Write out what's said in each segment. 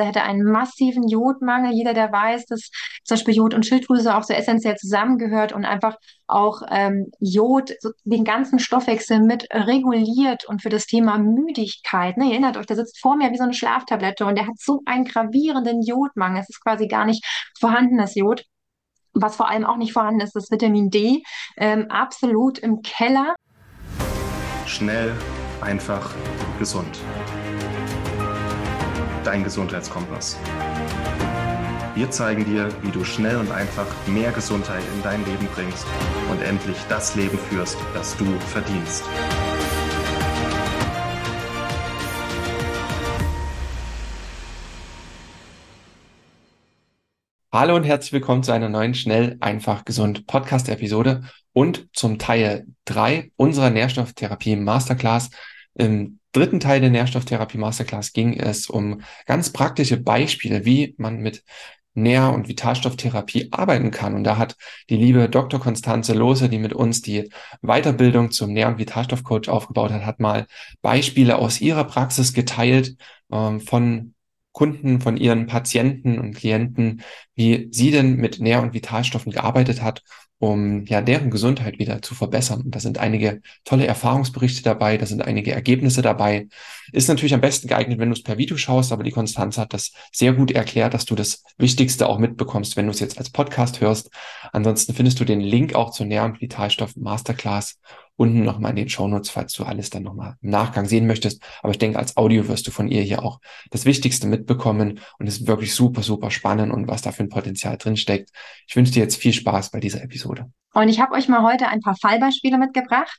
Er hätte einen massiven Jodmangel. Jeder, der weiß, dass zum Beispiel Jod und Schilddrüse auch so essentiell zusammengehört und einfach auch ähm, Jod so den ganzen Stoffwechsel mit reguliert und für das Thema Müdigkeit. Ne, ihr erinnert euch, der sitzt vor mir wie so eine Schlaftablette und der hat so einen gravierenden Jodmangel. Es ist quasi gar nicht vorhandenes Jod. Was vor allem auch nicht vorhanden ist, ist Vitamin D. Ähm, absolut im Keller. Schnell, einfach, gesund dein Gesundheitskompass. Wir zeigen dir, wie du schnell und einfach mehr Gesundheit in dein Leben bringst und endlich das Leben führst, das du verdienst. Hallo und herzlich willkommen zu einer neuen Schnell, einfach, gesund Podcast-Episode und zum Teil 3 unserer Nährstofftherapie Masterclass. Dritten Teil der Nährstofftherapie Masterclass ging es um ganz praktische Beispiele, wie man mit Nähr- und Vitalstofftherapie arbeiten kann. Und da hat die liebe Dr. Konstanze Lose, die mit uns die Weiterbildung zum Nähr- und Vitalstoffcoach aufgebaut hat, hat mal Beispiele aus ihrer Praxis geteilt ähm, von Kunden, von ihren Patienten und Klienten, wie sie denn mit Nähr- und Vitalstoffen gearbeitet hat um ja deren Gesundheit wieder zu verbessern. Und da sind einige tolle Erfahrungsberichte dabei, da sind einige Ergebnisse dabei. Ist natürlich am besten geeignet, wenn du es per Video schaust, aber die Konstanz hat das sehr gut erklärt, dass du das Wichtigste auch mitbekommst, wenn du es jetzt als Podcast hörst. Ansonsten findest du den Link auch zur Nähr- und Vitalstoff Masterclass unten nochmal in den Shownotes, falls du alles dann nochmal im Nachgang sehen möchtest. Aber ich denke, als Audio wirst du von ihr hier auch das Wichtigste mitbekommen und es ist wirklich super, super spannend und was da für ein Potenzial drinsteckt. Ich wünsche dir jetzt viel Spaß bei dieser Episode. Und ich habe euch mal heute ein paar Fallbeispiele mitgebracht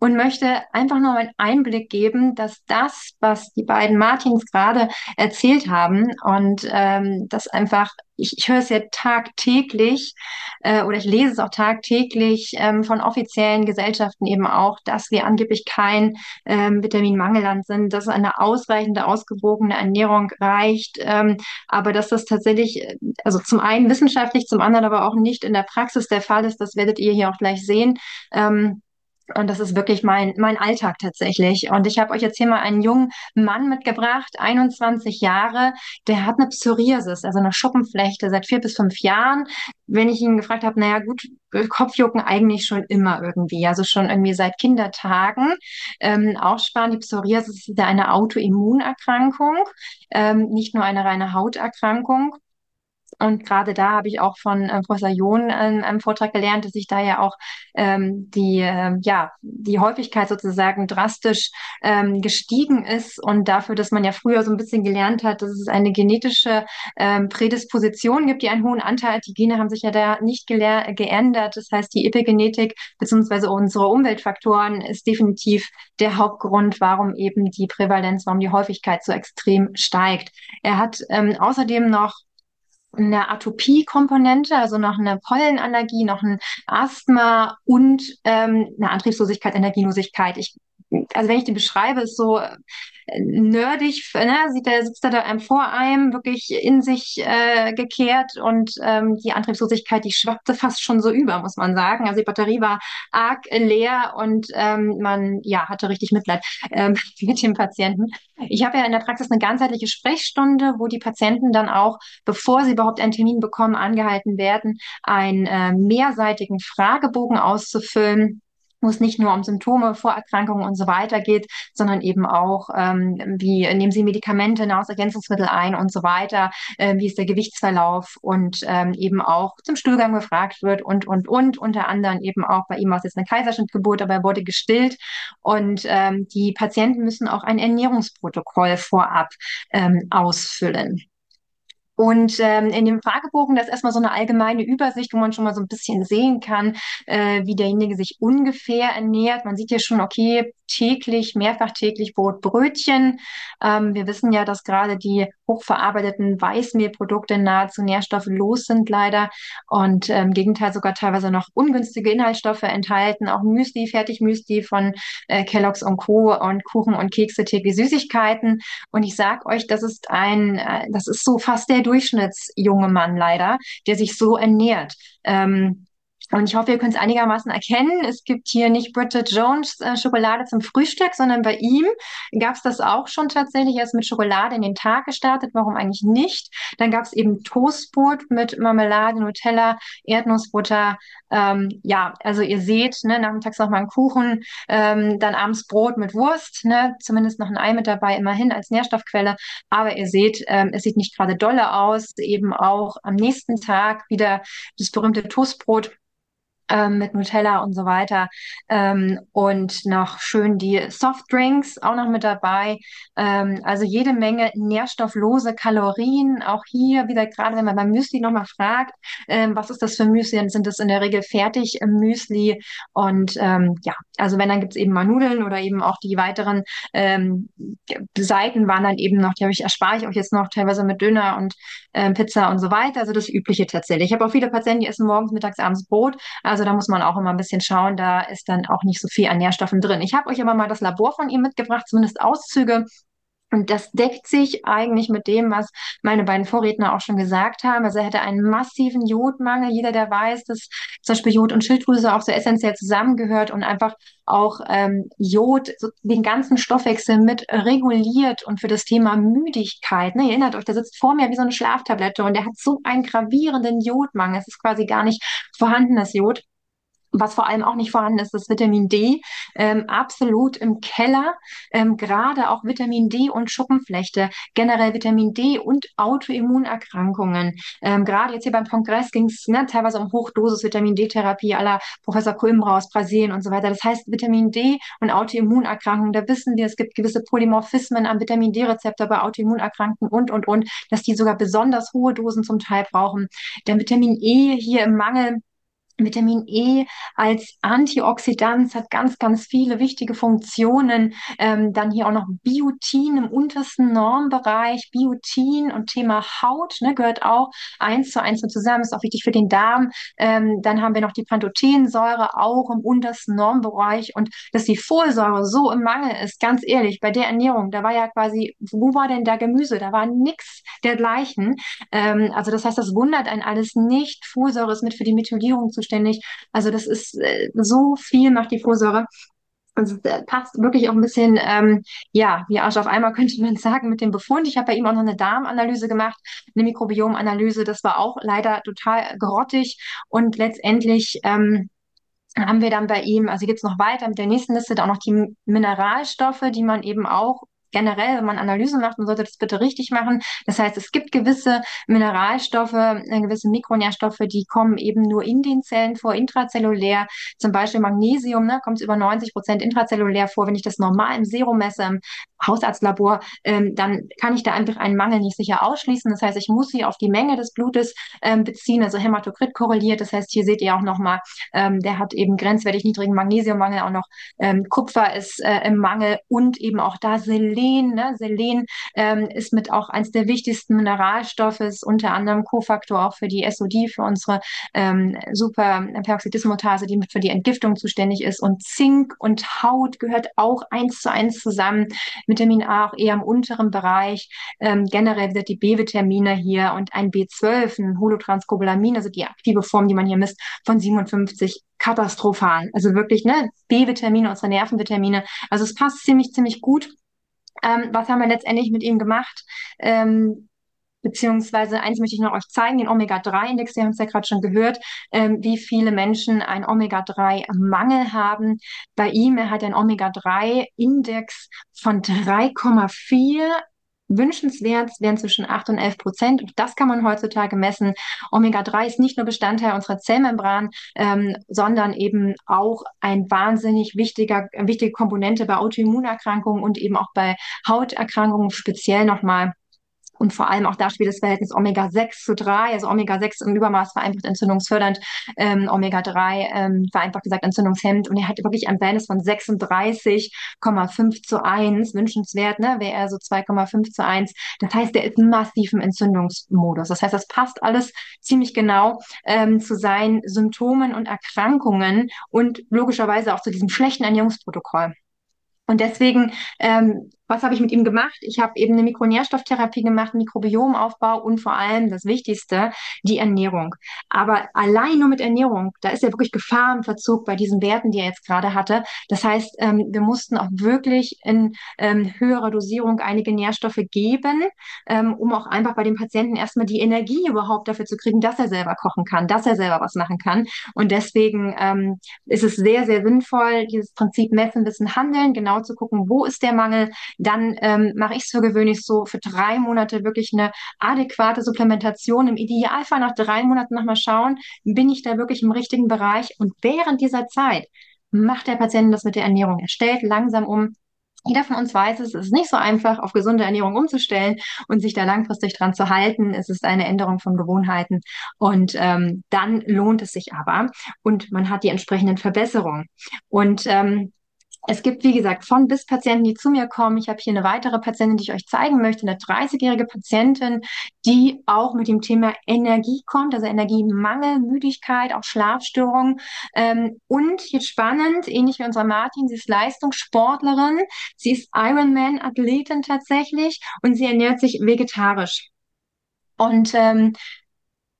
und möchte einfach nur einen Einblick geben, dass das, was die beiden Martins gerade erzählt haben und ähm, das einfach, ich, ich höre es ja tagtäglich äh, oder ich lese es auch tagtäglich ähm, von offiziellen Gesellschaften eben auch, dass wir angeblich kein ähm, Vitaminmangelland sind, dass eine ausreichende, ausgewogene Ernährung reicht, ähm, aber dass das tatsächlich, äh, also zum einen wissenschaftlich, zum anderen aber auch nicht in der Praxis der Fall ist, das werdet ihr hier auch gleich sehen. Ähm, und das ist wirklich mein, mein Alltag tatsächlich. Und ich habe euch jetzt hier mal einen jungen Mann mitgebracht, 21 Jahre, der hat eine Psoriasis, also eine Schuppenflechte seit vier bis fünf Jahren. Wenn ich ihn gefragt habe, naja gut, Kopfjucken eigentlich schon immer irgendwie, also schon irgendwie seit Kindertagen. Ähm, auch sparen, die Psoriasis ist eine Autoimmunerkrankung, ähm, nicht nur eine reine Hauterkrankung. Und gerade da habe ich auch von äh, Professor John in einem Vortrag gelernt, dass sich da ja auch ähm, die, äh, ja, die Häufigkeit sozusagen drastisch ähm, gestiegen ist und dafür, dass man ja früher so ein bisschen gelernt hat, dass es eine genetische ähm, Prädisposition gibt, die einen hohen Anteil hat. Die Gene haben sich ja da nicht geändert. Das heißt, die Epigenetik beziehungsweise unsere Umweltfaktoren ist definitiv der Hauptgrund, warum eben die Prävalenz, warum die Häufigkeit so extrem steigt. Er hat ähm, außerdem noch eine Atopie-Komponente, also noch eine Pollenallergie, noch ein Asthma und ähm, eine Antriebslosigkeit, Energielosigkeit. Ich, also wenn ich die beschreibe, ist so nerdig, ne? Sieht er, sitzt er da einem vor einem, wirklich in sich äh, gekehrt und ähm, die Antriebslosigkeit, die schwappte fast schon so über, muss man sagen. Also die Batterie war arg leer und ähm, man ja hatte richtig Mitleid ähm, mit dem Patienten. Ich habe ja in der Praxis eine ganzheitliche Sprechstunde, wo die Patienten dann auch, bevor sie überhaupt einen Termin bekommen, angehalten werden, einen äh, mehrseitigen Fragebogen auszufüllen wo es nicht nur um Symptome, Vorerkrankungen und so weiter geht, sondern eben auch, ähm, wie nehmen Sie Medikamente, Nahrungsergänzungsmittel ein und so weiter, äh, wie ist der Gewichtsverlauf und ähm, eben auch zum Stuhlgang befragt wird und, und, und, unter anderem eben auch bei ihm war es jetzt eine Kaiserschnittgeburt, aber er wurde gestillt und ähm, die Patienten müssen auch ein Ernährungsprotokoll vorab ähm, ausfüllen. Und ähm, in dem Fragebogen, da ist erstmal so eine allgemeine Übersicht, wo man schon mal so ein bisschen sehen kann, äh, wie derjenige sich ungefähr ernährt. Man sieht ja schon, okay, täglich, mehrfach täglich Brot, Brötchen. Ähm, wir wissen ja, dass gerade die hochverarbeiteten Weißmehlprodukte nahezu nährstofflos sind leider und ähm, im Gegenteil sogar teilweise noch ungünstige Inhaltsstoffe enthalten. Auch Müsli, Fertigmüsli von äh, Kellogg's und Co. und Kuchen und Kekse, täglich Süßigkeiten. Und ich sag euch, das ist ein, äh, das ist so fast der Durchschnittsjunge Mann leider, der sich so ernährt. Ähm, Und ich hoffe, ihr könnt es einigermaßen erkennen. Es gibt hier nicht Bridget Jones äh, Schokolade zum Frühstück, sondern bei ihm gab es das auch schon tatsächlich. Er ist mit Schokolade in den Tag gestartet. Warum eigentlich nicht? Dann gab es eben Toastbrot mit Marmelade, Nutella, Erdnussbutter. Ähm, ja, also ihr seht, ne, nachmittags noch mal einen Kuchen, ähm, dann abends Brot mit Wurst, ne, zumindest noch ein Ei mit dabei, immerhin als Nährstoffquelle. Aber ihr seht, ähm, es sieht nicht gerade dolle aus. Eben auch am nächsten Tag wieder das berühmte Toastbrot ähm, mit Nutella und so weiter. Ähm, und noch schön die Softdrinks auch noch mit dabei. Ähm, also jede Menge nährstofflose Kalorien. Auch hier wieder, gerade wenn man beim Müsli nochmal fragt, ähm, was ist das für Müsli, dann sind das in der Regel fertig Müsli. Und ähm, ja, also wenn, dann gibt es eben mal Nudeln oder eben auch die weiteren ähm, Seiten waren dann eben noch, die habe ich, erspare ich euch jetzt noch teilweise mit Döner und ähm, Pizza und so weiter. Also das Übliche tatsächlich. Ich habe auch viele Patienten, die essen morgens, mittags, abends Brot. Also da muss man auch immer ein bisschen schauen. Da ist dann auch nicht so viel an Nährstoffen drin. Ich habe euch aber mal das Labor von ihm mitgebracht, zumindest Auszüge. Und das deckt sich eigentlich mit dem, was meine beiden Vorredner auch schon gesagt haben. Also er hätte einen massiven Jodmangel. Jeder, der weiß, dass zum Beispiel Jod und Schilddrüse auch so essentiell zusammengehört und einfach auch ähm, Jod so den ganzen Stoffwechsel mit reguliert und für das Thema Müdigkeit. Ne, ihr erinnert euch, der sitzt vor mir wie so eine Schlaftablette und der hat so einen gravierenden Jodmangel. Es ist quasi gar nicht vorhandenes Jod. Was vor allem auch nicht vorhanden ist, ist Vitamin D. Ähm, absolut im Keller. Ähm, Gerade auch Vitamin D und Schuppenflechte, generell Vitamin D und Autoimmunerkrankungen. Ähm, Gerade jetzt hier beim Kongress ging es ne, teilweise um Hochdosis Vitamin D-Therapie aller Professor Coimbra aus Brasilien und so weiter. Das heißt, Vitamin D und Autoimmunerkrankungen, da wissen wir, es gibt gewisse Polymorphismen am Vitamin D-Rezeptor bei Autoimmunerkrankungen und, und, und, dass die sogar besonders hohe Dosen zum Teil brauchen. Der Vitamin E hier im Mangel Vitamin E als Antioxidant hat ganz, ganz viele wichtige Funktionen. Ähm, dann hier auch noch Biotin im untersten Normbereich. Biotin und Thema Haut ne, gehört auch eins zu eins zusammen, ist auch wichtig für den Darm. Ähm, dann haben wir noch die Pantothensäure auch im untersten Normbereich. Und dass die Folsäure so im Mangel ist, ganz ehrlich, bei der Ernährung, da war ja quasi, wo war denn da Gemüse? Da war nichts dergleichen. Ähm, also das heißt, das wundert einen alles nicht. Folsäure ist mit für die Methylierung zu zuständig. Also das ist äh, so viel macht die Folsäure. Also passt wirklich auch ein bisschen, ähm, ja, wie Arsch auf einmal könnte man sagen, mit dem Befund. Ich habe bei ihm auch noch eine Darmanalyse gemacht, eine Mikrobiomanalyse. Das war auch leider total grottig. Und letztendlich ähm, haben wir dann bei ihm, also geht es noch weiter mit der nächsten Liste, auch noch die Mineralstoffe, die man eben auch generell, wenn man Analysen macht, man sollte das bitte richtig machen. Das heißt, es gibt gewisse Mineralstoffe, äh, gewisse Mikronährstoffe, die kommen eben nur in den Zellen vor, intrazellulär. Zum Beispiel Magnesium, ne, kommt über 90 Prozent intrazellulär vor. Wenn ich das normal im Serum messe, Hausarztlabor, ähm, dann kann ich da einfach einen Mangel nicht sicher ausschließen. Das heißt, ich muss sie auf die Menge des Blutes ähm, beziehen, also Hämatokrit korreliert. Das heißt, hier seht ihr auch nochmal, ähm, der hat eben grenzwertig niedrigen Magnesiummangel, auch noch ähm, Kupfer ist äh, im Mangel und eben auch da Selen. Ne? Selen ähm, ist mit auch eines der wichtigsten Mineralstoffe, ist unter anderem Kofaktor auch für die SOD, für unsere ähm, super Peroxidismutase, die mit für die Entgiftung zuständig ist. Und Zink und Haut gehört auch eins zu eins zusammen. Vitamin A auch eher im unteren Bereich. Ähm, generell wird die B-Vitamine hier und ein B12, ein Holotranscobalamin, also die aktive Form, die man hier misst, von 57 katastrophal. Also wirklich, ne, B-Vitamine, unsere Nervenvitamine. Also es passt ziemlich, ziemlich gut. Ähm, was haben wir letztendlich mit ihm gemacht? Ähm, beziehungsweise eins möchte ich noch euch zeigen, den Omega-3-Index, wir haben es ja gerade schon gehört, ähm, wie viele Menschen einen Omega-3-Mangel haben. Bei ihm, er hat einen Omega-3-Index von 3,4 Wünschenswert wären zwischen 8 und 11 Prozent. Und das kann man heutzutage messen. Omega-3 ist nicht nur Bestandteil unserer Zellmembran, ähm, sondern eben auch ein wahnsinnig wichtiger, wichtige Komponente bei Autoimmunerkrankungen und eben auch bei Hauterkrankungen speziell nochmal und vor allem auch da spielt das Verhältnis Omega-6 zu 3, also Omega-6 im Übermaß vereinfacht entzündungsfördernd, ähm, Omega-3 ähm, vereinfacht gesagt entzündungshemmend. Und er hat wirklich ein Verhältnis von 36,5 zu 1, wünschenswert, ne, wäre er so 2,5 zu 1. Das heißt, er ist massiv im Entzündungsmodus. Das heißt, das passt alles ziemlich genau ähm, zu seinen Symptomen und Erkrankungen und logischerweise auch zu diesem schlechten Ernährungsprotokoll. Und deswegen ähm, was habe ich mit ihm gemacht? Ich habe eben eine Mikronährstofftherapie gemacht, Mikrobiomaufbau und vor allem das Wichtigste, die Ernährung. Aber allein nur mit Ernährung, da ist ja wirklich Gefahr im Verzug bei diesen Werten, die er jetzt gerade hatte. Das heißt, ähm, wir mussten auch wirklich in ähm, höherer Dosierung einige Nährstoffe geben, ähm, um auch einfach bei dem Patienten erstmal die Energie überhaupt dafür zu kriegen, dass er selber kochen kann, dass er selber was machen kann. Und deswegen ähm, ist es sehr, sehr sinnvoll, dieses Prinzip messen, wissen, handeln, genau zu gucken, wo ist der Mangel, dann ähm, mache ich es für gewöhnlich so für drei Monate wirklich eine adäquate Supplementation. Im Idealfall nach drei Monaten nochmal schauen, bin ich da wirklich im richtigen Bereich. Und während dieser Zeit macht der Patient das mit der Ernährung. Er stellt langsam um, jeder von uns weiß es, es ist nicht so einfach, auf gesunde Ernährung umzustellen und sich da langfristig dran zu halten. Es ist eine Änderung von Gewohnheiten und ähm, dann lohnt es sich aber und man hat die entsprechenden Verbesserungen. Und ähm, es gibt, wie gesagt, von bis Patienten, die zu mir kommen. Ich habe hier eine weitere Patientin, die ich euch zeigen möchte, eine 30-jährige Patientin, die auch mit dem Thema Energie kommt, also Energiemangel, Müdigkeit, auch Schlafstörungen. Ähm, und jetzt spannend, ähnlich wie unsere Martin, sie ist Leistungssportlerin, sie ist Ironman-Athletin tatsächlich und sie ernährt sich vegetarisch. Und ähm,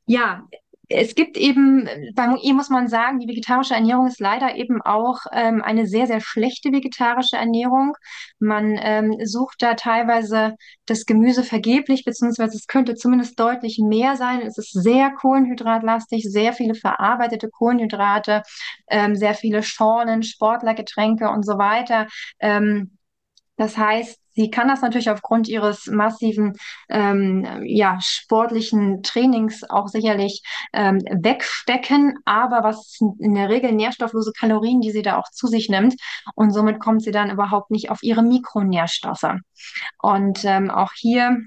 ja, es gibt eben, beim UI muss man sagen, die vegetarische Ernährung ist leider eben auch ähm, eine sehr, sehr schlechte vegetarische Ernährung. Man ähm, sucht da teilweise das Gemüse vergeblich, beziehungsweise es könnte zumindest deutlich mehr sein. Es ist sehr kohlenhydratlastig, sehr viele verarbeitete Kohlenhydrate, ähm, sehr viele Schorlen, Sportlergetränke und so weiter. Ähm, das heißt, Sie kann das natürlich aufgrund ihres massiven ähm, ja, sportlichen Trainings auch sicherlich ähm, wegstecken, aber was in der Regel nährstofflose Kalorien, die sie da auch zu sich nimmt und somit kommt sie dann überhaupt nicht auf ihre Mikronährstoffe. Und ähm, auch hier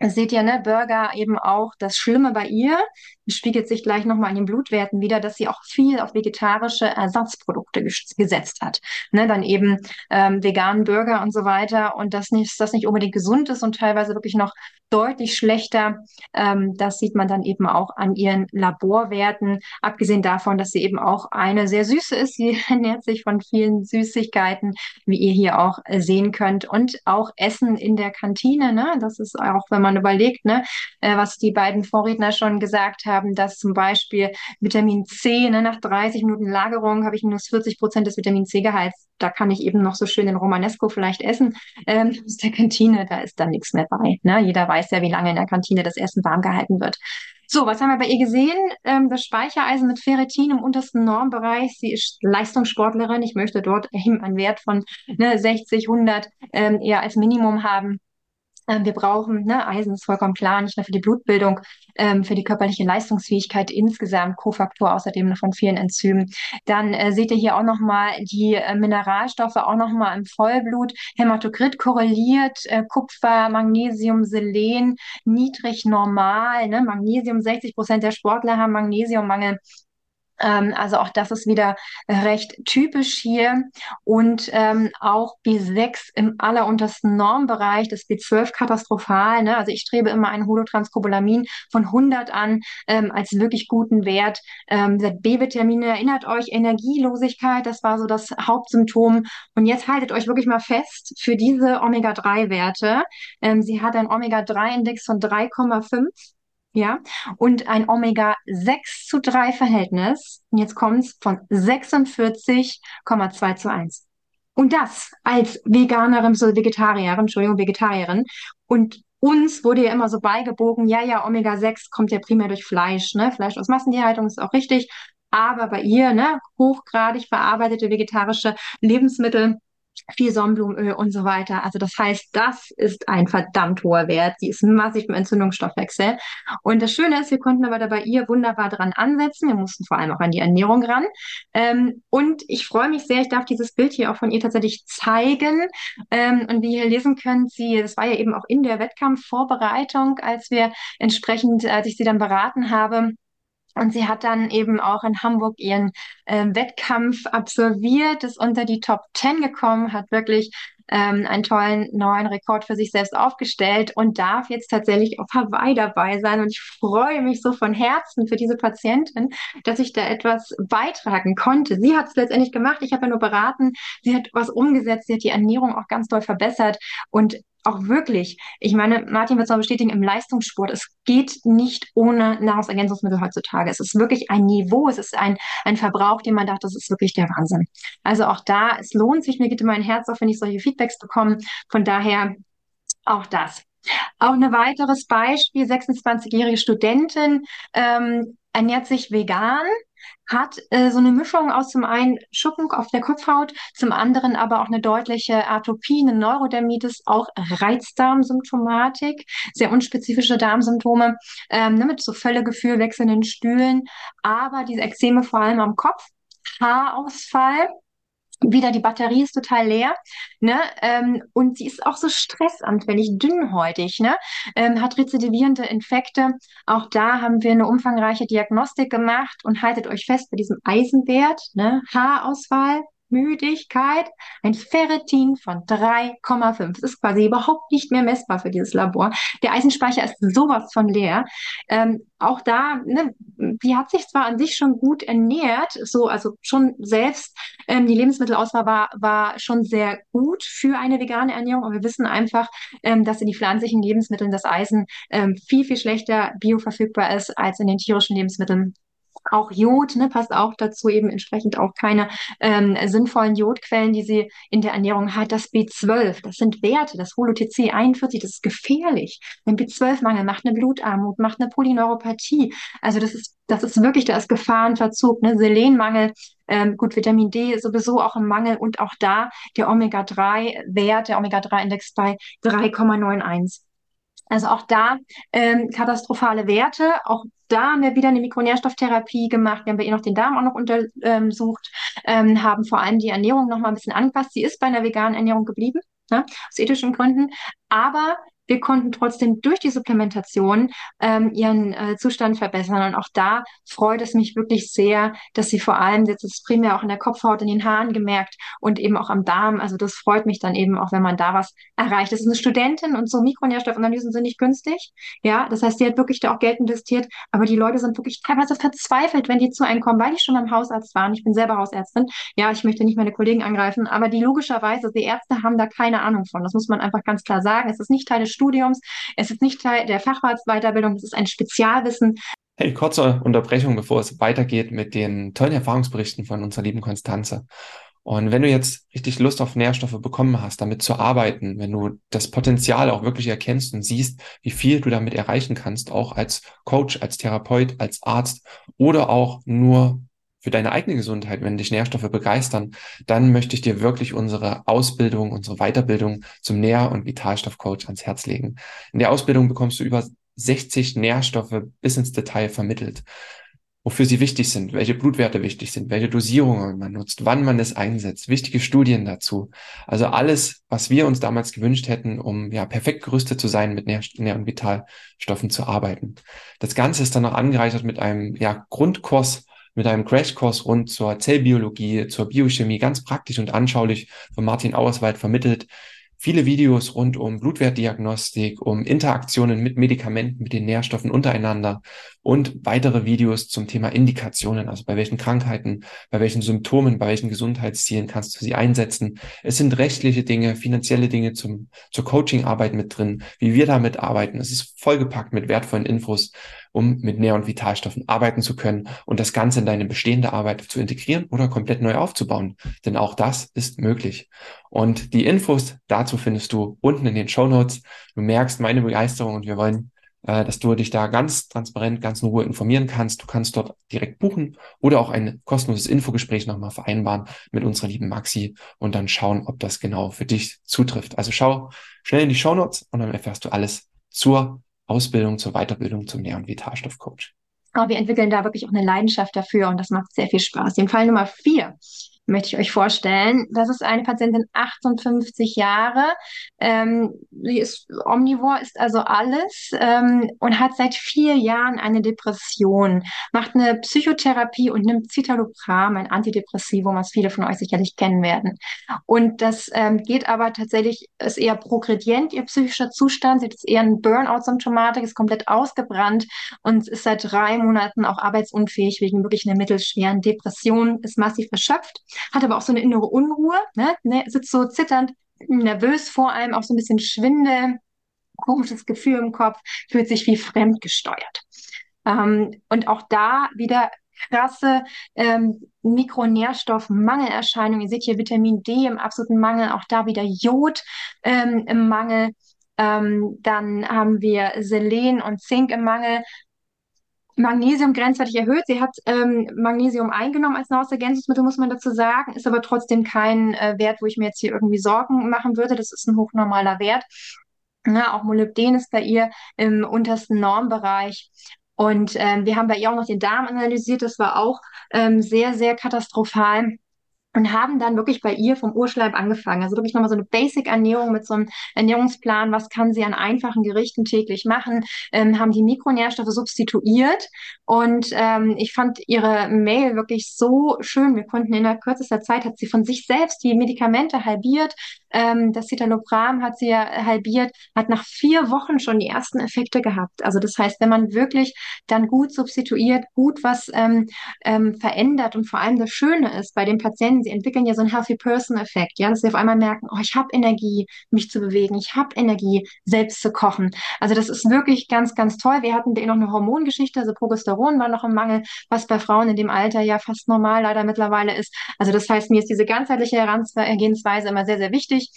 seht ihr, ne, Burger eben auch das Schlimme bei ihr, spiegelt sich gleich nochmal in den Blutwerten wieder, dass sie auch viel auf vegetarische Ersatzprodukte gesetzt hat. Ne, dann eben ähm, veganen Burger und so weiter und das nicht, das nicht unbedingt gesund ist und teilweise wirklich noch deutlich schlechter. Ähm, das sieht man dann eben auch an ihren Laborwerten, abgesehen davon, dass sie eben auch eine sehr süße ist. Sie ernährt sich von vielen Süßigkeiten, wie ihr hier auch sehen könnt und auch Essen in der Kantine. Ne? Das ist auch, wenn man überlegt, ne, äh, was die beiden Vorredner schon gesagt haben, dass zum Beispiel Vitamin C, ne, nach 30 Minuten Lagerung habe ich minus 40 Prozent des Vitamin C-Gehalts. Da kann ich eben noch so schön den Romanesco vielleicht essen ähm, aus der Kantine. Da ist dann nichts mehr bei. Ne? Jeder weiß ja, wie lange in der Kantine das Essen warm gehalten wird. So, was haben wir bei ihr gesehen? Ähm, das Speichereisen mit Ferritin im untersten Normbereich. Sie ist Leistungssportlerin. Ich möchte dort einen Wert von ne, 60, 100 ähm, eher als Minimum haben. Ähm, wir brauchen, ne, Eisen ist vollkommen klar, nicht nur für die Blutbildung, ähm, für die körperliche Leistungsfähigkeit insgesamt, Kofaktor außerdem von vielen Enzymen. Dann äh, seht ihr hier auch nochmal die äh, Mineralstoffe auch nochmal im Vollblut. Hämatokrit korreliert, äh, Kupfer, Magnesium, Selen, niedrig normal. Ne? Magnesium, 60 Prozent der Sportler haben Magnesiummangel. Ähm, also auch das ist wieder recht typisch hier. Und ähm, auch B6 im alleruntersten Normbereich, das B12 katastrophal. Ne? Also ich strebe immer ein Holotranscobalamin von 100 an ähm, als wirklich guten Wert. Ähm, B-Vitamine, erinnert euch, Energielosigkeit, das war so das Hauptsymptom. Und jetzt haltet euch wirklich mal fest für diese Omega-3-Werte. Ähm, sie hat einen Omega-3-Index von 3,5 ja, und ein Omega-6 zu 3 Verhältnis, und jetzt kommt es von 46,2 zu 1. Und das als Veganerin, so Vegetarierin, Entschuldigung, Vegetarierin. Und uns wurde ja immer so beigebogen, ja, ja, Omega-6 kommt ja primär durch Fleisch, ne? Fleisch aus Massentierhaltung ist auch richtig. Aber bei ihr, ne, hochgradig verarbeitete vegetarische Lebensmittel, viel Sonnenblumenöl und so weiter. Also das heißt, das ist ein verdammt hoher Wert. Die ist massiv im Entzündungsstoffwechsel. Und das Schöne ist, wir konnten aber dabei ihr wunderbar dran ansetzen. Wir mussten vor allem auch an die Ernährung ran. Ähm, und ich freue mich sehr, ich darf dieses Bild hier auch von ihr tatsächlich zeigen. Ähm, und wie ihr lesen könnt, sie, das war ja eben auch in der Wettkampfvorbereitung, als wir entsprechend, als ich sie dann beraten habe, Und sie hat dann eben auch in Hamburg ihren äh, Wettkampf absolviert, ist unter die Top 10 gekommen, hat wirklich ähm, einen tollen neuen Rekord für sich selbst aufgestellt und darf jetzt tatsächlich auf Hawaii dabei sein. Und ich freue mich so von Herzen für diese Patientin, dass ich da etwas beitragen konnte. Sie hat es letztendlich gemacht. Ich habe ja nur beraten. Sie hat was umgesetzt. Sie hat die Ernährung auch ganz doll verbessert. Und auch wirklich, ich meine, Martin wird es auch bestätigen, im Leistungssport, es geht nicht ohne Nahrungsergänzungsmittel heutzutage. Es ist wirklich ein Niveau, es ist ein, ein Verbrauch, den man dachte, das ist wirklich der Wahnsinn. Also auch da, es lohnt sich, mir geht immer ein Herz auf, wenn ich solche Feedbacks bekomme. Von daher auch das. Auch ein weiteres Beispiel, 26-jährige Studentin ähm, ernährt sich vegan, hat äh, so eine Mischung aus zum einen Schuppen auf der Kopfhaut, zum anderen aber auch eine deutliche Atopie, eine Neurodermitis, auch Reizdarmsymptomatik, sehr unspezifische Darmsymptome, ähm, ne, mit so Völlegefühl, wechselnden Stühlen, aber diese Ekzeme vor allem am Kopf, Haarausfall, wieder die Batterie ist total leer, ne? Ähm, und sie ist auch so stressanfällig, dünnhäutig, ne? Ähm, hat rezidivierende Infekte. Auch da haben wir eine umfangreiche Diagnostik gemacht und haltet euch fest bei diesem Eisenwert, ne? Haarausfall, Müdigkeit, ein Ferritin von 3,5. Das ist quasi überhaupt nicht mehr messbar für dieses Labor. Der Eisenspeicher ist sowas von leer. Ähm, auch da, ne, die hat sich zwar an sich schon gut ernährt, so, also schon selbst, ähm, die Lebensmittelauswahl war, war schon sehr gut für eine vegane Ernährung, aber wir wissen einfach, ähm, dass in die pflanzlichen Lebensmitteln das Eisen ähm, viel, viel schlechter bioverfügbar ist als in den tierischen Lebensmitteln. Auch Jod ne, passt auch dazu, eben entsprechend auch keine ähm, sinnvollen Jodquellen, die sie in der Ernährung hat. Das B12, das sind Werte, das Holo-TC 41, das ist gefährlich. Ein B12-Mangel macht eine Blutarmut, macht eine Polyneuropathie. Also das ist, das ist wirklich, da ist Gefahrenverzug. Ne? Selenmangel, ähm, gut, Vitamin D sowieso auch im Mangel und auch da der Omega-3-Wert, der Omega-3-Index bei 3,91. Also auch da ähm, katastrophale Werte. Auch da haben wir wieder eine Mikronährstofftherapie gemacht. Wir haben bei ihr noch den Darm auch noch untersucht, ähm, haben vor allem die Ernährung noch mal ein bisschen angepasst. Sie ist bei einer veganen Ernährung geblieben, ne, aus ethischen Gründen. Aber wir konnten trotzdem durch die Supplementation ähm, ihren äh, Zustand verbessern. Und auch da freut es mich wirklich sehr, dass sie vor allem, jetzt ist primär auch in der Kopfhaut, in den Haaren gemerkt und eben auch am Darm. Also das freut mich dann eben auch, wenn man da was erreicht. Das ist eine Studentin und so Mikronährstoffanalysen sind nicht günstig. Ja, das heißt, sie hat wirklich da auch Geld investiert. Aber die Leute sind wirklich teilweise verzweifelt, wenn die zu einem kommen, weil die schon beim Hausarzt waren. Ich bin selber Hausärztin. Ja, ich möchte nicht meine Kollegen angreifen, aber die logischerweise, die Ärzte haben da keine Ahnung von. Das muss man einfach ganz klar sagen. Es ist nicht Teil des Studiums. Es ist nicht Teil der Facharztweiterbildung, es ist ein Spezialwissen. Hey, kurze Unterbrechung, bevor es weitergeht mit den tollen Erfahrungsberichten von unserer lieben Konstanze. Und wenn du jetzt richtig Lust auf Nährstoffe bekommen hast, damit zu arbeiten, wenn du das Potenzial auch wirklich erkennst und siehst, wie viel du damit erreichen kannst, auch als Coach, als Therapeut, als Arzt oder auch nur für deine eigene Gesundheit, wenn dich Nährstoffe begeistern, dann möchte ich dir wirklich unsere Ausbildung, unsere Weiterbildung zum Nähr- und Vitalstoffcoach ans Herz legen. In der Ausbildung bekommst du über 60 Nährstoffe bis ins Detail vermittelt, wofür sie wichtig sind, welche Blutwerte wichtig sind, welche Dosierungen man nutzt, wann man es einsetzt, wichtige Studien dazu. Also alles, was wir uns damals gewünscht hätten, um ja perfekt gerüstet zu sein, mit Nähr-, Nähr und Vitalstoffen zu arbeiten. Das Ganze ist dann noch angereichert mit einem ja, Grundkurs mit einem Crashkurs rund zur Zellbiologie, zur Biochemie, ganz praktisch und anschaulich von Martin Auerswald vermittelt, viele Videos rund um Blutwertdiagnostik, um Interaktionen mit Medikamenten, mit den Nährstoffen untereinander und weitere Videos zum Thema Indikationen, also bei welchen Krankheiten, bei welchen Symptomen, bei welchen Gesundheitszielen kannst du sie einsetzen. Es sind rechtliche Dinge, finanzielle Dinge zum, zur Coachingarbeit mit drin, wie wir damit arbeiten. Es ist vollgepackt mit wertvollen Infos, um mit Nähr- und Vitalstoffen arbeiten zu können und das Ganze in deine bestehende Arbeit zu integrieren oder komplett neu aufzubauen. Denn auch das ist möglich. Und die Infos dazu findest du unten in den Show Notes. Du merkst meine Begeisterung und wir wollen, äh, dass du dich da ganz transparent, ganz in Ruhe informieren kannst. Du kannst dort direkt buchen oder auch ein kostenloses Infogespräch nochmal vereinbaren mit unserer lieben Maxi und dann schauen, ob das genau für dich zutrifft. Also schau schnell in die Show Notes und dann erfährst du alles zur Ausbildung, zur Weiterbildung zum Nähr- und Vitalstoffcoach. Aber wir entwickeln da wirklich auch eine Leidenschaft dafür und das macht sehr viel Spaß. Den Fall Nummer vier möchte ich euch vorstellen. Das ist eine Patientin, 58 Jahre. Ähm, sie ist omnivor, ist also alles ähm, und hat seit vier Jahren eine Depression, macht eine Psychotherapie und nimmt Citalopram, ein Antidepressivum, was viele von euch sicherlich kennen werden. Und das ähm, geht aber tatsächlich, ist eher progredient, ihr psychischer Zustand. Sie hat eher eine Burnout-Symptomatik, ist komplett ausgebrannt und ist seit drei Monaten auch arbeitsunfähig wegen wirklich einer mittelschweren Depression, ist massiv erschöpft hat aber auch so eine innere Unruhe, ne? ne sitzt so zitternd, nervös vor allem, auch so ein bisschen Schwindel, komisches Gefühl im Kopf, fühlt sich wie fremdgesteuert. Ähm, und auch da wieder krasse ähm, Mikronährstoffmangelerscheinungen. Ihr seht hier Vitamin D im absoluten Mangel, auch da wieder Jod ähm, im Mangel. Ähm, dann haben wir Selen und Zink im Mangel. Magnesium grenzwertig erhöht. Sie hat ähm, Magnesium eingenommen als Nahrungsergänzungsmittel, muss man dazu sagen, ist aber trotzdem kein äh, Wert, wo ich mir jetzt hier irgendwie Sorgen machen würde. Das ist ein hochnormaler Wert. Ja, auch Molybden ist bei ihr im untersten Normbereich. Und ähm, wir haben bei ihr auch noch den Darm analysiert. Das war auch ähm, sehr, sehr katastrophal und haben dann wirklich bei ihr vom Urschleim angefangen. Also wirklich nochmal so eine Basic-Ernährung mit so einem Ernährungsplan. Was kann sie an einfachen Gerichten täglich machen? Ähm, haben die Mikronährstoffe substituiert. Und ähm, ich fand ihre Mail wirklich so schön. Wir konnten in der kürzester Zeit hat sie von sich selbst die Medikamente halbiert. Ähm, das Citalopram hat sie ja halbiert, hat nach vier Wochen schon die ersten Effekte gehabt. Also das heißt, wenn man wirklich dann gut substituiert, gut was ähm, ähm, verändert und vor allem das Schöne ist bei den Patienten, sie entwickeln ja so einen Healthy Person-Effekt, ja, dass sie auf einmal merken, oh, ich habe Energie, mich zu bewegen, ich habe Energie, selbst zu kochen. Also das ist wirklich ganz, ganz toll. Wir hatten noch eine Hormongeschichte, also Progesteron war noch im Mangel, was bei Frauen in dem Alter ja fast normal leider mittlerweile ist. Also das heißt, mir ist diese ganzheitliche Herangehensweise immer sehr, sehr wichtig.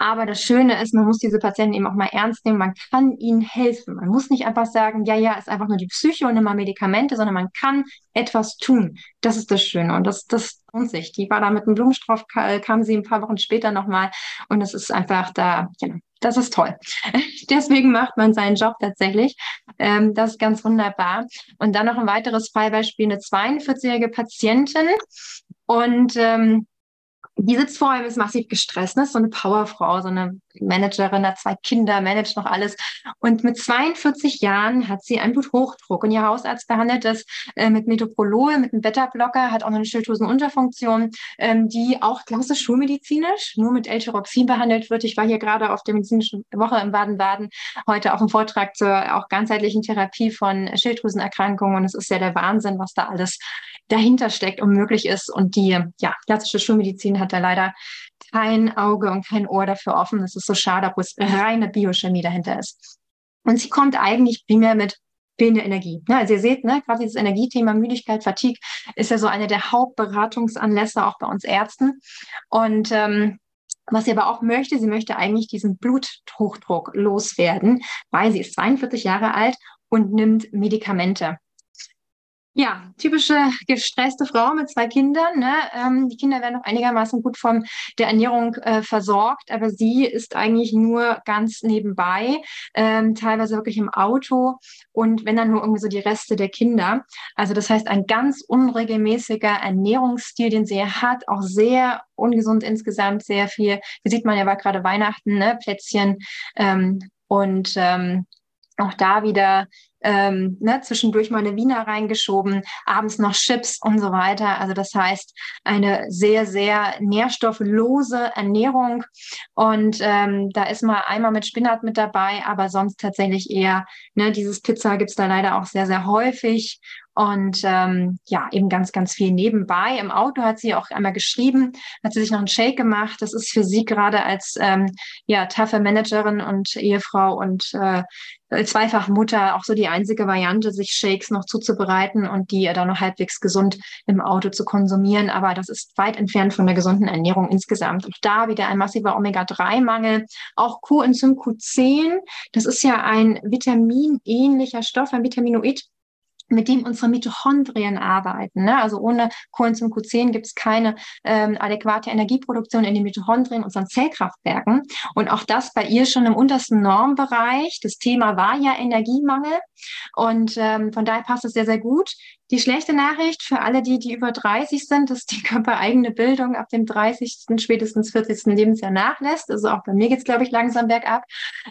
Aber das Schöne ist, man muss diese Patienten eben auch mal ernst nehmen. Man kann ihnen helfen. Man muss nicht einfach sagen, ja, ja, ist einfach nur die Psyche und immer Medikamente, sondern man kann etwas tun. Das ist das Schöne. Und das, das lohnt sich. Die war da mit einem Blumenstrauß, kam sie ein paar Wochen später nochmal. Und es ist einfach da, genau, das ist toll. Deswegen macht man seinen Job tatsächlich. Ähm, das ist ganz wunderbar. Und dann noch ein weiteres Fallbeispiel, eine 42-jährige Patientin. Und ähm, die sitzt vor allem, ist massiv gestresst, ne? so eine Powerfrau, so eine Managerin, hat zwei Kinder, managt noch alles. Und mit 42 Jahren hat sie einen Bluthochdruck und ihr Hausarzt behandelt das äh, mit Metoprolol, mit einem Beta-Blocker, hat auch noch eine Schilddrüsenunterfunktion, ähm, die auch klassisch schulmedizinisch nur mit L-Tyroxin behandelt wird. Ich war hier gerade auf der medizinischen Woche in Baden-Baden heute auf einem Vortrag zur auch ganzheitlichen Therapie von Schilddrüsenerkrankungen und es ist ja der Wahnsinn, was da alles dahinter steckt und möglich ist. Und die ja, klassische Schulmedizin hat da leider kein Auge und kein Ohr dafür offen. Das ist so schade, obwohl es reine Biochemie dahinter ist. Und sie kommt eigentlich primär mit fehlender Energie. Also ihr seht, ne, gerade dieses Energiethema Müdigkeit, Fatigue ist ja so eine der Hauptberatungsanlässe auch bei uns Ärzten. Und ähm, was sie aber auch möchte, sie möchte eigentlich diesen Bluthochdruck loswerden, weil sie ist 42 Jahre alt und nimmt Medikamente. Ja, typische gestresste Frau mit zwei Kindern. Ne? Ähm, die Kinder werden noch einigermaßen gut von der Ernährung äh, versorgt, aber sie ist eigentlich nur ganz nebenbei, ähm, teilweise wirklich im Auto und wenn dann nur irgendwie so die Reste der Kinder. Also das heißt, ein ganz unregelmäßiger Ernährungsstil, den sie hat, auch sehr ungesund insgesamt, sehr viel. Hier sieht man ja war gerade Weihnachten, ne? Plätzchen ähm, und ähm, auch da wieder ähm, ne, zwischendurch mal eine Wiener reingeschoben, abends noch Chips und so weiter. Also das heißt, eine sehr, sehr nährstofflose Ernährung. Und ähm, da ist mal einmal mit Spinat mit dabei, aber sonst tatsächlich eher, ne, dieses Pizza gibt's da leider auch sehr, sehr häufig. Und ähm, ja, eben ganz, ganz viel nebenbei. Im Auto hat sie auch einmal geschrieben, hat sie sich noch einen Shake gemacht. Das ist für sie gerade als ähm, ja, taffe Managerin und Ehefrau und äh, zweifach Mutter auch so die einzige Variante, sich Shakes noch zuzubereiten und die dann noch halbwegs gesund im Auto zu konsumieren. Aber das ist weit entfernt von der gesunden Ernährung insgesamt. Auch da wieder ein massiver Omega-3-Mangel. Auch Coenzym Q10, das ist ja ein vitaminähnlicher Stoff, ein Vitaminoid, mit dem unsere Mitochondrien arbeiten. Ne? Also ohne Coenzym Q10 gibt es keine ähm, adäquate Energieproduktion in den Mitochondrien, unseren Zellkraftwerken. Und auch das bei ihr schon im untersten Normbereich. Das Thema war ja Energiemangel. Und ähm, von daher passt es sehr, sehr gut. Die schlechte Nachricht für alle, die, die über 30 sind, dass die körpereigene Bildung ab dem 30., spätestens 40. Lebensjahr nachlässt. Also auch bei mir geht's glaube ich, langsam bergab.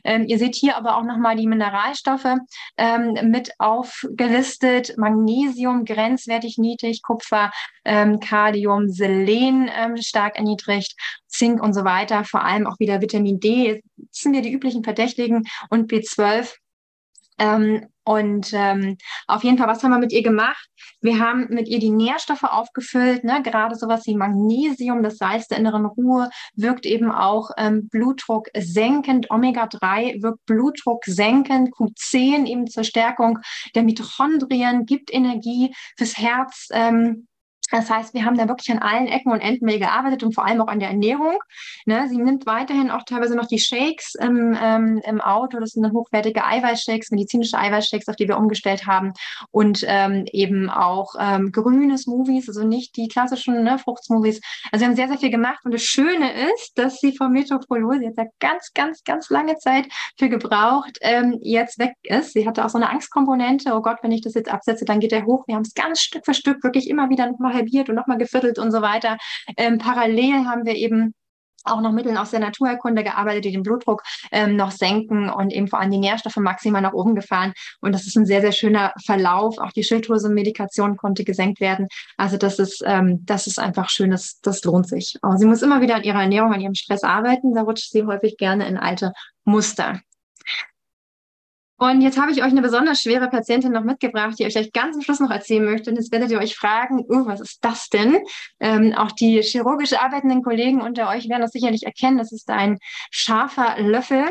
Ähm, ihr seht hier aber auch nochmal die Mineralstoffe ähm, mit aufgelistet. Magnesium grenzwertig niedrig, Kupfer, ähm, Kalium, Selen ähm, stark erniedrigt, Zink und so weiter. Vor allem auch wieder Vitamin D. Das sind ja die üblichen Verdächtigen und B12 ähm, und ähm, auf jeden Fall, was haben wir mit ihr gemacht? Wir haben mit ihr die Nährstoffe aufgefüllt, ne? gerade sowas wie Magnesium, das Salz der inneren Ruhe, wirkt eben auch ähm, Blutdruck senkend, Omega-3 wirkt Blutdruck senkend, Q10 eben zur Stärkung der Mitochondrien, gibt Energie fürs Herz. Ähm, das heißt, wir haben da wirklich an allen Ecken und Enden mehr gearbeitet und vor allem auch an der Ernährung. Ne, sie nimmt weiterhin auch teilweise noch die Shakes im, ähm, im Auto. Das sind dann hochwertige Eiweißshakes, medizinische Eiweißshakes, auf die wir umgestellt haben. Und ähm, eben auch ähm, grüne Smoothies, also nicht die klassischen ne, Fruchtsmoothies. Also wir haben sehr, sehr viel gemacht. Und das Schöne ist, dass sie vom Metoprolol, jetzt hat ganz, ganz, ganz lange Zeit für gebraucht, ähm, jetzt weg ist. Sie hatte auch so eine Angstkomponente. Oh Gott, wenn ich das jetzt absetze, dann geht er hoch. Wir haben es ganz Stück für Stück wirklich immer wieder nochmal halbiert und nochmal geviertelt und so weiter. Ähm, parallel haben wir eben auch noch Mitteln aus der Naturheilkunde gearbeitet, die den Blutdruck ähm, noch senken und eben vor allem die Nährstoffe maximal nach oben gefahren. Und das ist ein sehr, sehr schöner Verlauf. Auch die Schilddrüsenmedikation konnte gesenkt werden. Also das ist, ähm, das ist einfach schön, das, das lohnt sich. Aber sie muss immer wieder an ihrer Ernährung, an ihrem Stress arbeiten. Da rutscht sie häufig gerne in alte Muster. Und jetzt habe ich euch eine besonders schwere Patientin noch mitgebracht, die euch gleich ganz am Schluss noch erzählen möchte. Und jetzt werdet ihr euch fragen, oh, was ist das denn? Ähm, auch die chirurgisch arbeitenden Kollegen unter euch werden das sicherlich erkennen. Das ist ein scharfer Löffel.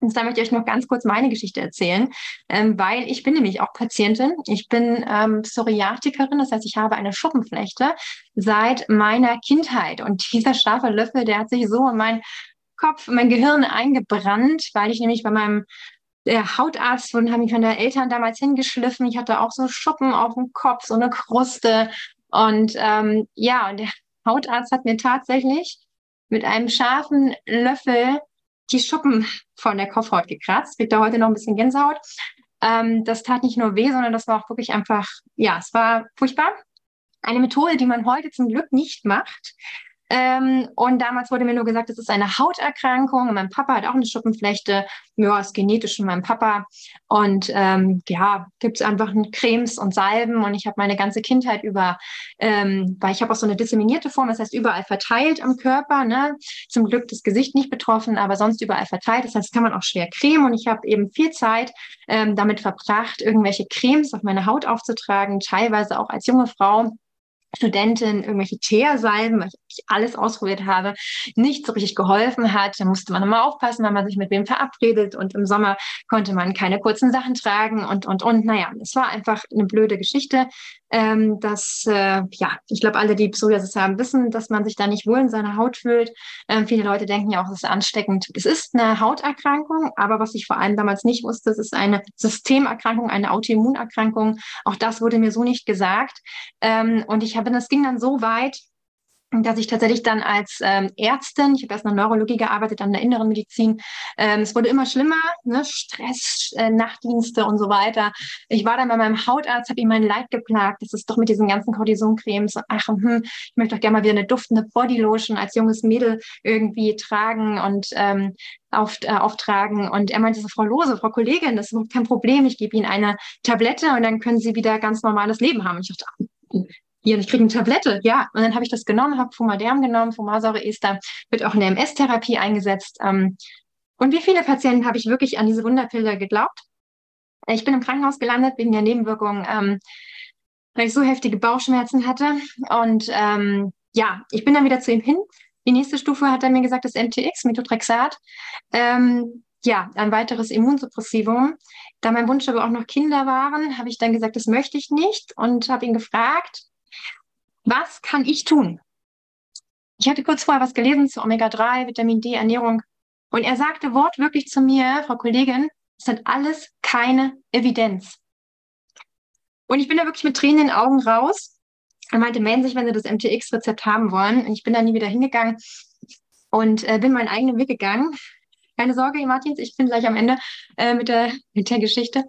Und da möchte ich euch noch ganz kurz meine Geschichte erzählen, ähm, weil ich bin nämlich auch Patientin. Ich bin ähm, Psoriatikerin, das heißt, ich habe eine Schuppenflechte seit meiner Kindheit. Und dieser scharfe Löffel, der hat sich so in meinen Kopf, in mein Gehirn eingebrannt, weil ich nämlich bei meinem der Hautarzt und haben mich von der Eltern damals hingeschliffen. Ich hatte auch so Schuppen auf dem Kopf, so eine Kruste. Und ähm, ja, und der Hautarzt hat mir tatsächlich mit einem scharfen Löffel die Schuppen von der Kopfhaut gekratzt. Kriegt da heute noch ein bisschen Gänsehaut. Ähm, das tat nicht nur weh, sondern das war auch wirklich einfach, ja, es war furchtbar. Eine Methode, die man heute zum Glück nicht macht. Ähm, und damals wurde mir nur gesagt, es ist eine Hauterkrankung. mein Papa hat auch eine Schuppenflechte. Ja, ist genetisch von meinem Papa. Und ähm, ja, gibt es einfach Cremes und Salben. Und ich habe meine ganze Kindheit über, ähm, weil ich habe auch so eine disseminierte Form, das heißt überall verteilt am Körper. Ne? Zum Glück das Gesicht nicht betroffen, aber sonst überall verteilt. Das heißt, kann man auch schwer cremen. Und ich habe eben viel Zeit ähm, damit verbracht, irgendwelche Cremes auf meine Haut aufzutragen, teilweise auch als junge Frau Studentin irgendwelche Teersalben, weil ich alles ausprobiert habe, nicht so richtig geholfen hat. Da musste man immer aufpassen, wenn man sich mit wem verabredet und im Sommer konnte man keine kurzen Sachen tragen und, und, und. Naja, es war einfach eine blöde Geschichte. Ähm, dass, äh, ja, ich glaube, alle, die Psoriasis haben, wissen, dass man sich da nicht wohl in seiner Haut fühlt. Ähm, viele Leute denken ja auch, es ist ansteckend. Es ist eine Hauterkrankung, aber was ich vor allem damals nicht wusste, es ist eine Systemerkrankung, eine Autoimmunerkrankung. Auch das wurde mir so nicht gesagt. Ähm, und ich habe, das ging dann so weit, dass ich tatsächlich dann als ähm, Ärztin, ich habe erst in der Neurologie gearbeitet, dann in der inneren Medizin, ähm, es wurde immer schlimmer, ne? Stress, äh, Nachtdienste und so weiter. Ich war dann bei meinem Hautarzt, habe ihm mein Leid geplagt, das ist doch mit diesen ganzen Cortisoncremes, ach, hm, ich möchte doch gerne mal wieder eine duftende Bodylotion als junges Mädel irgendwie tragen und ähm, auf, äh, auftragen. Und er meinte so, Frau Lose, Frau Kollegin, das ist kein Problem, ich gebe Ihnen eine Tablette und dann können Sie wieder ganz normales Leben haben. Ich dachte, ja, ich kriege eine Tablette, ja. Und dann habe ich das genommen, habe Fumaderm genommen, Fumarsäure-Ester, wird auch in der MS-Therapie eingesetzt. Ähm, und wie viele Patienten habe ich wirklich an diese Wunderpille geglaubt? Ich bin im Krankenhaus gelandet wegen der Nebenwirkungen, ähm, weil ich so heftige Bauchschmerzen hatte. Und ähm, ja, ich bin dann wieder zu ihm hin. Die nächste Stufe hat er mir gesagt, das MTX, Methotrexat. Ähm, ja, ein weiteres Immunsuppressivum. Da mein Wunsch aber auch noch Kinder waren, habe ich dann gesagt, das möchte ich nicht und habe ihn gefragt, was kann ich tun? Ich hatte kurz vorher was gelesen zu Omega-3, Vitamin D, Ernährung. Und er sagte wortwörtlich zu mir, Frau Kollegin, es hat alles keine Evidenz. Und ich bin da wirklich mit Tränen in den Augen raus. Er meinte, melden sich, wenn sie das MTX-Rezept haben wollen. Und ich bin da nie wieder hingegangen und äh, bin meinen eigenen Weg gegangen. Keine Sorge, Martins, ich bin gleich am Ende äh, mit, der, mit der Geschichte.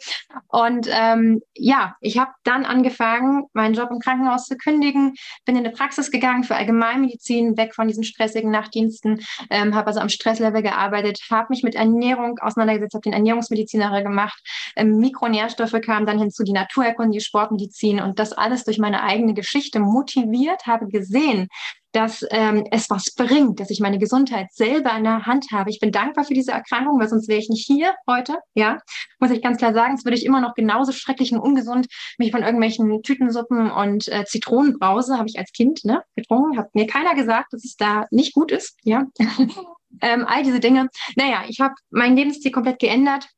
Und ähm, ja, ich habe dann angefangen, meinen Job im Krankenhaus zu kündigen, bin in eine Praxis gegangen für Allgemeinmedizin, weg von diesen stressigen Nachtdiensten, ähm, habe also am Stresslevel gearbeitet, habe mich mit Ernährung auseinandergesetzt, habe den Ernährungsmediziner gemacht, ähm, Mikronährstoffe kamen dann hinzu, die Naturerkunde, die Sportmedizin und das alles durch meine eigene Geschichte motiviert, habe gesehen, dass ähm, es was bringt, dass ich meine Gesundheit selber in der Hand habe. Ich bin dankbar für diese Erkrankung, weil sonst wäre ich nicht hier heute. Ja, muss ich ganz klar sagen, es würde ich immer noch genauso schrecklich und ungesund mich von irgendwelchen Tütensuppen und äh, Zitronenbrause habe ich als Kind ne, getrunken. Hat mir keiner gesagt, dass es da nicht gut ist. Ja, ähm, all diese Dinge. Naja, ich habe meinen Lebensstil komplett geändert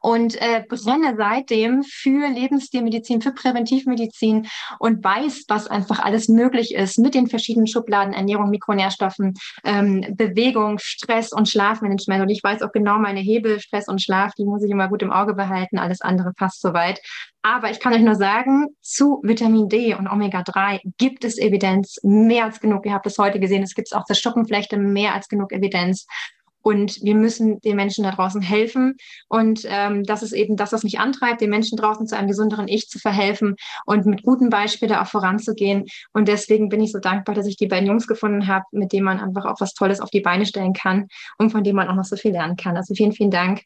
und äh, brenne seitdem für Lebensstilmedizin, für Präventivmedizin und weiß, was einfach alles möglich ist mit den verschiedenen Schubladen Ernährung, Mikronährstoffen, ähm, Bewegung, Stress und Schlafmanagement. Und ich weiß auch genau meine Hebel, Stress und Schlaf, die muss ich immer gut im Auge behalten. Alles andere passt soweit. Aber ich kann euch nur sagen, zu Vitamin D und Omega-3 gibt es Evidenz, mehr als genug. Ihr habt es heute gesehen, es gibt auch zur Schuppenflechte mehr als genug Evidenz. Und wir müssen den Menschen da draußen helfen. Und ähm, das ist eben das, was mich antreibt, den Menschen draußen zu einem gesünderen Ich zu verhelfen und mit guten Beispielen auch voranzugehen. Und deswegen bin ich so dankbar, dass ich die beiden Jungs gefunden habe, mit denen man einfach auch was Tolles auf die Beine stellen kann und von denen man auch noch so viel lernen kann. Also vielen, vielen Dank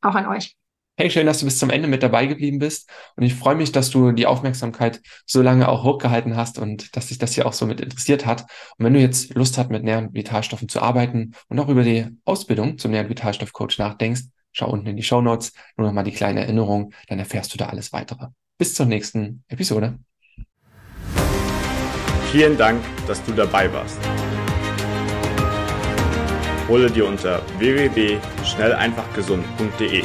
auch an euch. Hey, schön, dass du bis zum Ende mit dabei geblieben bist. Und ich freue mich, dass du die Aufmerksamkeit so lange auch hochgehalten hast und dass dich das hier auch so mit interessiert hat. Und wenn du jetzt Lust hast, mit näheren Vitalstoffen zu arbeiten und auch über die Ausbildung zum näheren Vitalstoffcoach nachdenkst, schau unten in die Show Notes. Nur nochmal die kleine Erinnerung, dann erfährst du da alles weitere. Bis zur nächsten Episode. Vielen Dank, dass du dabei warst. Hole dir unter www.schnelleinfachgesund.de